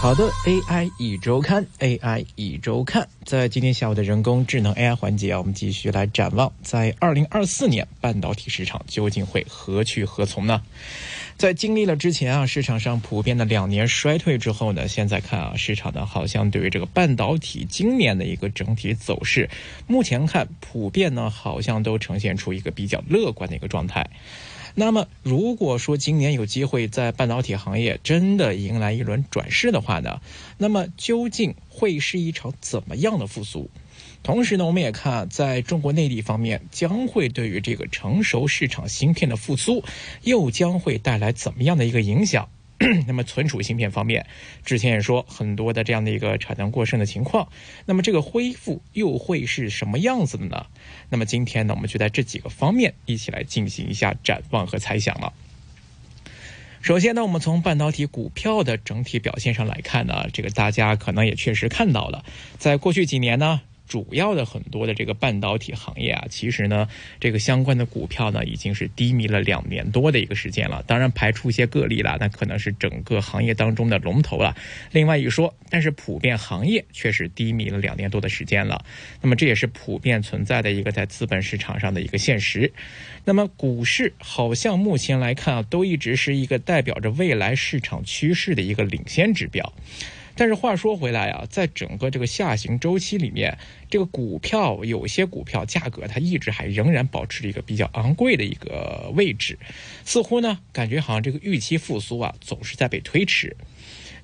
好的，AI 一周刊，AI 一周刊，在今天下午的人工智能 AI 环节啊，我们继续来展望，在二零二四年半导体市场究竟会何去何从呢？在经历了之前啊市场上普遍的两年衰退之后呢，现在看啊市场呢好像对于这个半导体今年的一个整体走势，目前看普遍呢好像都呈现出一个比较乐观的一个状态。那么，如果说今年有机会在半导体行业真的迎来一轮转势的话呢，那么究竟会是一场怎么样的复苏？同时呢，我们也看在中国内地方面，将会对于这个成熟市场芯片的复苏，又将会带来怎么样的一个影响？那么存储芯片方面，之前也说很多的这样的一个产能过剩的情况，那么这个恢复又会是什么样子的呢？那么今天呢，我们就在这几个方面一起来进行一下展望和猜想了。首先呢，我们从半导体股票的整体表现上来看呢，这个大家可能也确实看到了，在过去几年呢。主要的很多的这个半导体行业啊，其实呢，这个相关的股票呢，已经是低迷了两年多的一个时间了。当然，排除一些个例了，那可能是整个行业当中的龙头了。另外一说，但是普遍行业确实低迷了两年多的时间了。那么这也是普遍存在的一个在资本市场上的一个现实。那么股市好像目前来看啊，都一直是一个代表着未来市场趋势的一个领先指标。但是话说回来啊，在整个这个下行周期里面，这个股票有些股票价格它一直还仍然保持着一个比较昂贵的一个位置，似乎呢感觉好像这个预期复苏啊总是在被推迟。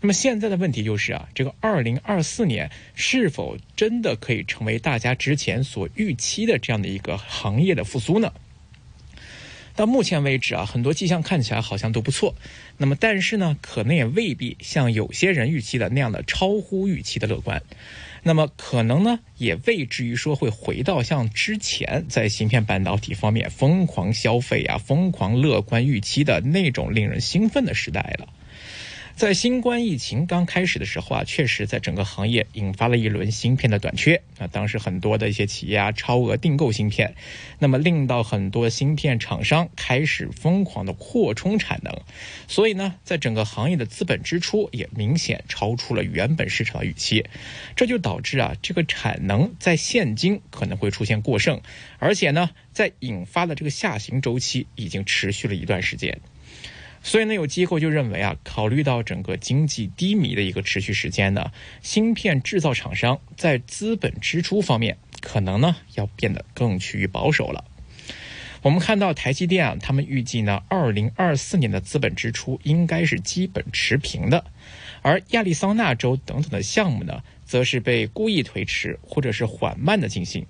那么现在的问题就是啊，这个二零二四年是否真的可以成为大家之前所预期的这样的一个行业的复苏呢？到目前为止啊，很多迹象看起来好像都不错。那么，但是呢，可能也未必像有些人预期的那样的超乎预期的乐观。那么，可能呢，也未至于说会回到像之前在芯片半导体方面疯狂消费啊、疯狂乐观预期的那种令人兴奋的时代了。在新冠疫情刚开始的时候啊，确实在整个行业引发了一轮芯片的短缺啊。当时很多的一些企业啊，超额订购芯片，那么令到很多芯片厂商开始疯狂的扩充产能，所以呢，在整个行业的资本支出也明显超出了原本市场的预期，这就导致啊，这个产能在现今可能会出现过剩，而且呢，在引发的这个下行周期已经持续了一段时间。所以呢，有机构就认为啊，考虑到整个经济低迷的一个持续时间呢，芯片制造厂商在资本支出方面可能呢要变得更趋于保守了。我们看到台积电啊，他们预计呢，二零二四年的资本支出应该是基本持平的，而亚利桑那州等等的项目呢，则是被故意推迟或者是缓慢的进行。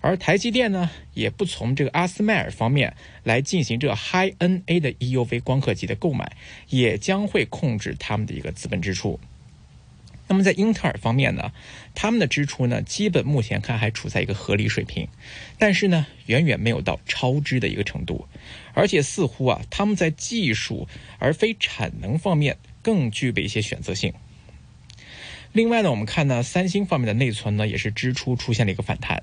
而台积电呢，也不从这个阿斯麦尔方面来进行这个 High NA 的 EUV 光刻机的购买，也将会控制他们的一个资本支出。那么在英特尔方面呢，他们的支出呢，基本目前看还处在一个合理水平，但是呢，远远没有到超支的一个程度，而且似乎啊，他们在技术而非产能方面更具备一些选择性。另外呢，我们看呢，三星方面的内存呢，也是支出出现了一个反弹，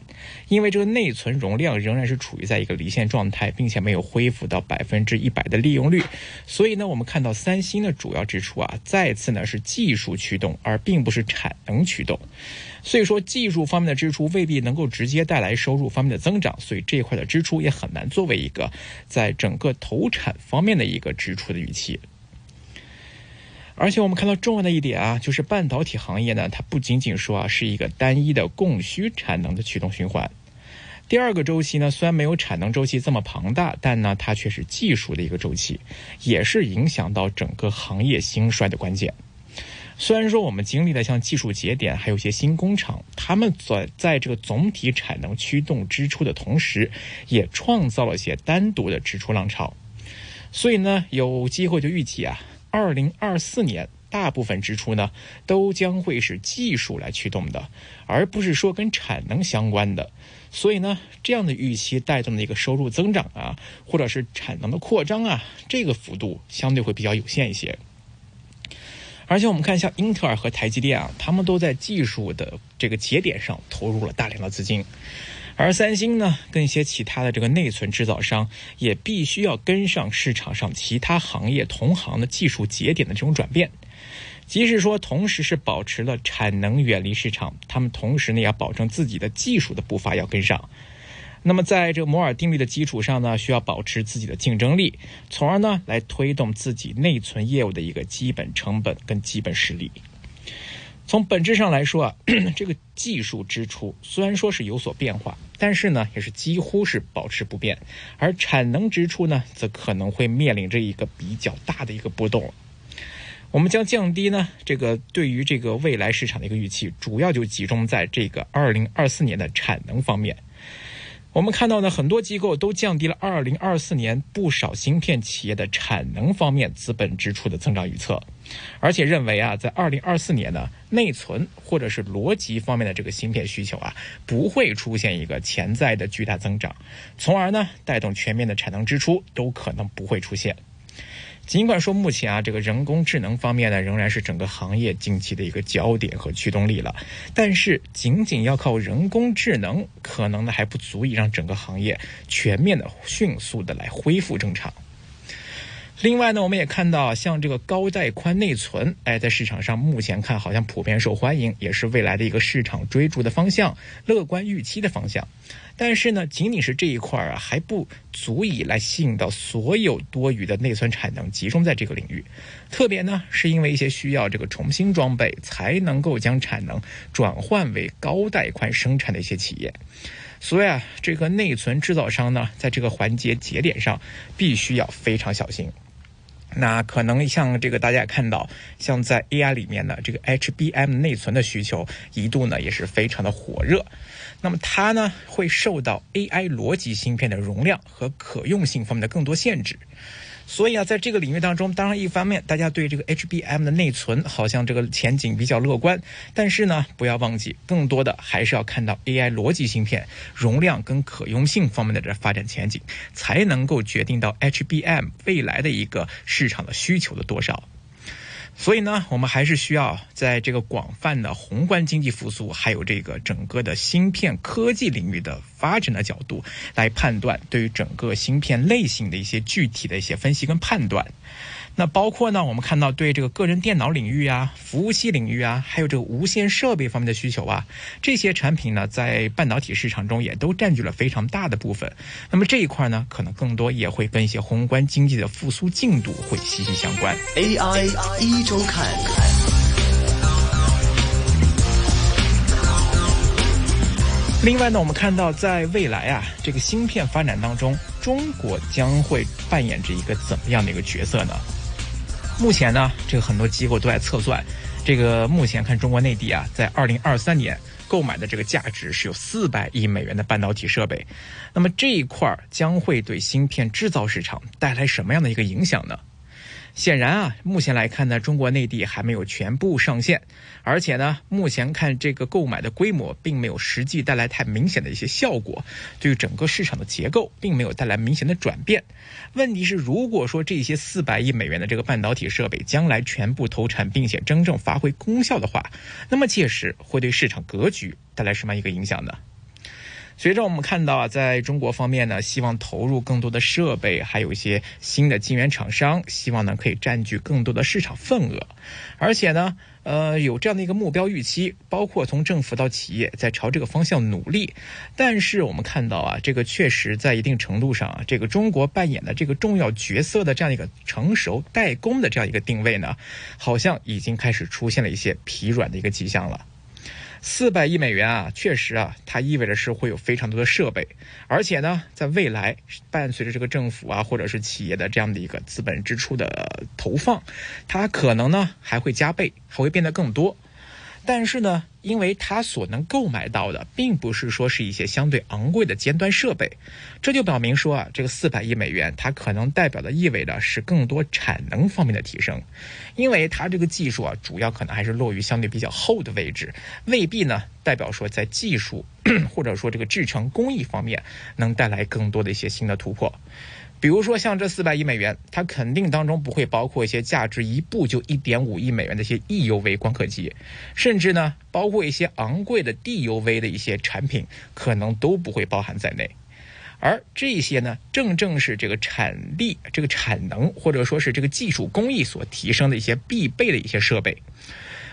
因为这个内存容量仍然是处于在一个离线状态，并且没有恢复到百分之一百的利用率，所以呢，我们看到三星的主要支出啊，再次呢是技术驱动，而并不是产能驱动，所以说技术方面的支出未必能够直接带来收入方面的增长，所以这一块的支出也很难作为一个在整个投产方面的一个支出的预期。而且我们看到重要的一点啊，就是半导体行业呢，它不仅仅说啊是一个单一的供需产能的驱动循环。第二个周期呢，虽然没有产能周期这么庞大，但呢它却是技术的一个周期，也是影响到整个行业兴衰的关键。虽然说我们经历了像技术节点，还有一些新工厂，他们在在这个总体产能驱动支出的同时，也创造了一些单独的支出浪潮。所以呢，有机会就预计啊。二零二四年，大部分支出呢，都将会是技术来驱动的，而不是说跟产能相关的。所以呢，这样的预期带动的一个收入增长啊，或者是产能的扩张啊，这个幅度相对会比较有限一些。而且我们看，像英特尔和台积电啊，他们都在技术的这个节点上投入了大量的资金。而三星呢，跟一些其他的这个内存制造商也必须要跟上市场上其他行业同行的技术节点的这种转变。即使说同时是保持了产能远离市场，他们同时呢要保证自己的技术的步伐要跟上。那么在这个摩尔定律的基础上呢，需要保持自己的竞争力，从而呢来推动自己内存业务的一个基本成本跟基本实力。从本质上来说啊，这个技术支出虽然说是有所变化，但是呢也是几乎是保持不变，而产能支出呢则可能会面临着一个比较大的一个波动。我们将降低呢这个对于这个未来市场的一个预期，主要就集中在这个二零二四年的产能方面。我们看到呢，很多机构都降低了二零二四年不少芯片企业的产能方面资本支出的增长预测，而且认为啊，在二零二四年呢，内存或者是逻辑方面的这个芯片需求啊，不会出现一个潜在的巨大增长，从而呢，带动全面的产能支出都可能不会出现。尽管说目前啊，这个人工智能方面呢，仍然是整个行业近期的一个焦点和驱动力了，但是仅仅要靠人工智能，可能呢还不足以让整个行业全面的、迅速的来恢复正常。另外呢，我们也看到，像这个高带宽内存，哎，在市场上目前看好像普遍受欢迎，也是未来的一个市场追逐的方向，乐观预期的方向。但是呢，仅仅是这一块啊，还不足以来吸引到所有多余的内存产能集中在这个领域。特别呢，是因为一些需要这个重新装备才能够将产能转换为高带宽生产的一些企业。所以啊，这个内存制造商呢，在这个环节节点上，必须要非常小心。那可能像这个大家也看到，像在 AI 里面呢，这个 HBM 内存的需求一度呢也是非常的火热。那么它呢会受到 AI 逻辑芯片的容量和可用性方面的更多限制。所以啊，在这个领域当中，当然一方面大家对这个 HBM 的内存好像这个前景比较乐观，但是呢，不要忘记，更多的还是要看到 AI 逻辑芯片容量跟可用性方面的这发展前景，才能够决定到 HBM 未来的一个市场的需求的多少。所以呢，我们还是需要在这个广泛的宏观经济复苏，还有这个整个的芯片科技领域的发展的角度来判断，对于整个芯片类型的一些具体的一些分析跟判断。那包括呢，我们看到对这个个人电脑领域啊、服务器领域啊，还有这个无线设备方面的需求啊，这些产品呢，在半导体市场中也都占据了非常大的部分。那么这一块呢，可能更多也会跟一些宏观经济的复苏进度会息息相关。AI 一周看。另外呢，我们看到在未来啊，这个芯片发展当中，中国将会扮演着一个怎么样的一个角色呢？目前呢，这个很多机构都在测算，这个目前看中国内地啊，在二零二三年购买的这个价值是有四百亿美元的半导体设备，那么这一块将会对芯片制造市场带来什么样的一个影响呢？显然啊，目前来看呢，中国内地还没有全部上线，而且呢，目前看这个购买的规模并没有实际带来太明显的一些效果，对于整个市场的结构并没有带来明显的转变。问题是，如果说这些四百亿美元的这个半导体设备将来全部投产，并且真正发挥功效的话，那么届时会对市场格局带来什么样一个影响呢？随着我们看到啊，在中国方面呢，希望投入更多的设备，还有一些新的晶圆厂商，希望呢可以占据更多的市场份额，而且呢，呃，有这样的一个目标预期，包括从政府到企业在朝这个方向努力。但是我们看到啊，这个确实在一定程度上啊，这个中国扮演的这个重要角色的这样一个成熟代工的这样一个定位呢，好像已经开始出现了一些疲软的一个迹象了。四百亿美元啊，确实啊，它意味着是会有非常多的设备，而且呢，在未来伴随着这个政府啊或者是企业的这样的一个资本支出的投放，它可能呢还会加倍，还会变得更多。但是呢，因为它所能购买到的，并不是说是一些相对昂贵的尖端设备，这就表明说啊，这个四百亿美元，它可能代表的意味着是更多产能方面的提升，因为它这个技术啊，主要可能还是落于相对比较后的位置，未必呢代表说在技术 或者说这个制成工艺方面能带来更多的一些新的突破。比如说，像这四百亿美元，它肯定当中不会包括一些价值一部就一点五亿美元的一些 EUV 光刻机，甚至呢，包括一些昂贵的 DUV 的一些产品，可能都不会包含在内。而这些呢，正正是这个产力、这个产能，或者说是这个技术工艺所提升的一些必备的一些设备。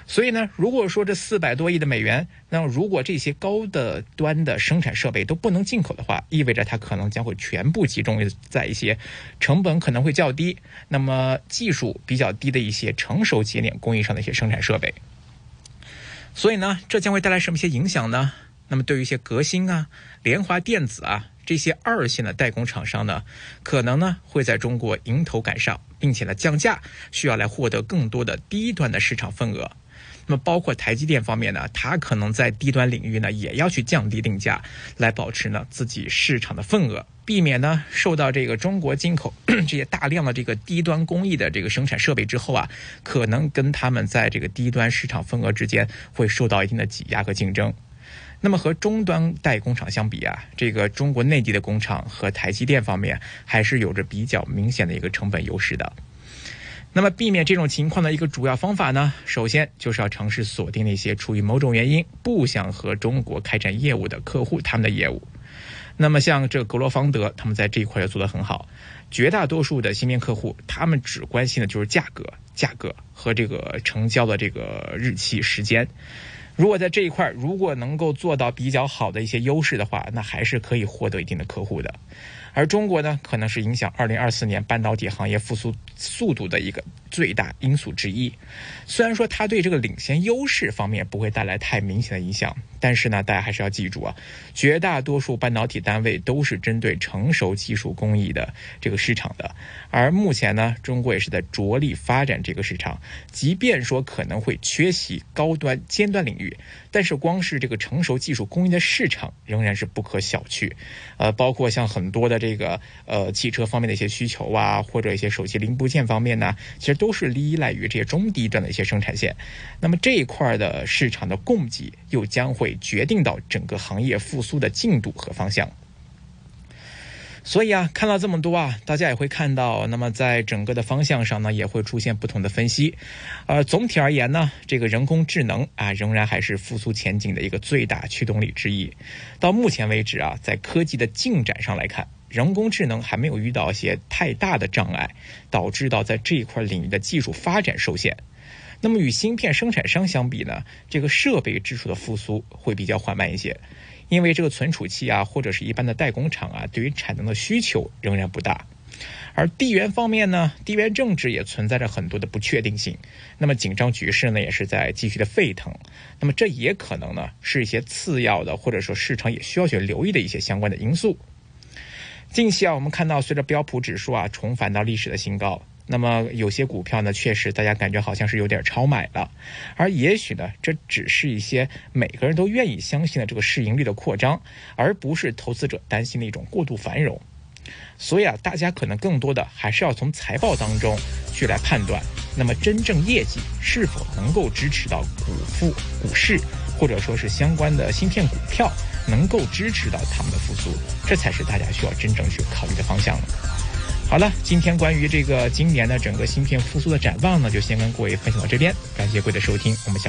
所以呢，如果说这四百多亿的美元，那如果这些高的端的生产设备都不能进口的话，意味着它可能将会全部集中在一些成本可能会较低、那么技术比较低的一些成熟节点工艺上的一些生产设备。所以呢，这将会带来什么些影响呢？那么对于一些革新啊、联华电子啊这些二线的代工厂商呢，可能呢会在中国迎头赶上，并且呢降价，需要来获得更多的低端的市场份额。那么，包括台积电方面呢，它可能在低端领域呢，也要去降低定价，来保持呢自己市场的份额，避免呢受到这个中国进口 这些大量的这个低端工艺的这个生产设备之后啊，可能跟他们在这个低端市场份额之间会受到一定的挤压和竞争。那么和终端代工厂相比啊，这个中国内地的工厂和台积电方面还是有着比较明显的一个成本优势的。那么，避免这种情况的一个主要方法呢，首先就是要尝试锁定那些出于某种原因不想和中国开展业务的客户他们的业务。那么，像这格罗方德，他们在这一块也做得很好。绝大多数的芯片客户，他们只关心的就是价格、价格和这个成交的这个日期、时间。如果在这一块，如果能够做到比较好的一些优势的话，那还是可以获得一定的客户的。而中国呢，可能是影响二零二四年半导体行业复苏速度的一个最大因素之一。虽然说它对这个领先优势方面不会带来太明显的影响，但是呢，大家还是要记住啊，绝大多数半导体单位都是针对成熟技术工艺的这个市场的。而目前呢，中国也是在着力发展这个市场，即便说可能会缺席高端尖端领域，但是光是这个成熟技术工艺的市场仍然是不可小觑。呃，包括像很多的。这个呃，汽车方面的一些需求啊，或者一些手机零部件方面呢，其实都是依赖于这些中低端的一些生产线。那么这一块的市场的供给，又将会决定到整个行业复苏的进度和方向。所以啊，看到这么多啊，大家也会看到，那么在整个的方向上呢，也会出现不同的分析。呃，总体而言呢，这个人工智能啊，仍然还是复苏前景的一个最大驱动力之一。到目前为止啊，在科技的进展上来看，人工智能还没有遇到一些太大的障碍，导致到在这一块领域的技术发展受限。那么与芯片生产商相比呢，这个设备支出的复苏会比较缓慢一些。因为这个存储器啊，或者是一般的代工厂啊，对于产能的需求仍然不大，而地缘方面呢，地缘政治也存在着很多的不确定性，那么紧张局势呢，也是在继续的沸腾，那么这也可能呢，是一些次要的，或者说市场也需要去留意的一些相关的因素。近期啊，我们看到随着标普指数啊重返到历史的新高。那么有些股票呢，确实大家感觉好像是有点超买了，而也许呢，这只是一些每个人都愿意相信的这个市盈率的扩张，而不是投资者担心的一种过度繁荣。所以啊，大家可能更多的还是要从财报当中去来判断，那么真正业绩是否能够支持到股复股市，或者说是相关的芯片股票能够支持到他们的复苏，这才是大家需要真正去考虑的方向了。好了，今天关于这个今年的整个芯片复苏的展望呢，就先跟各位分享到这边。感谢各位的收听，我们下。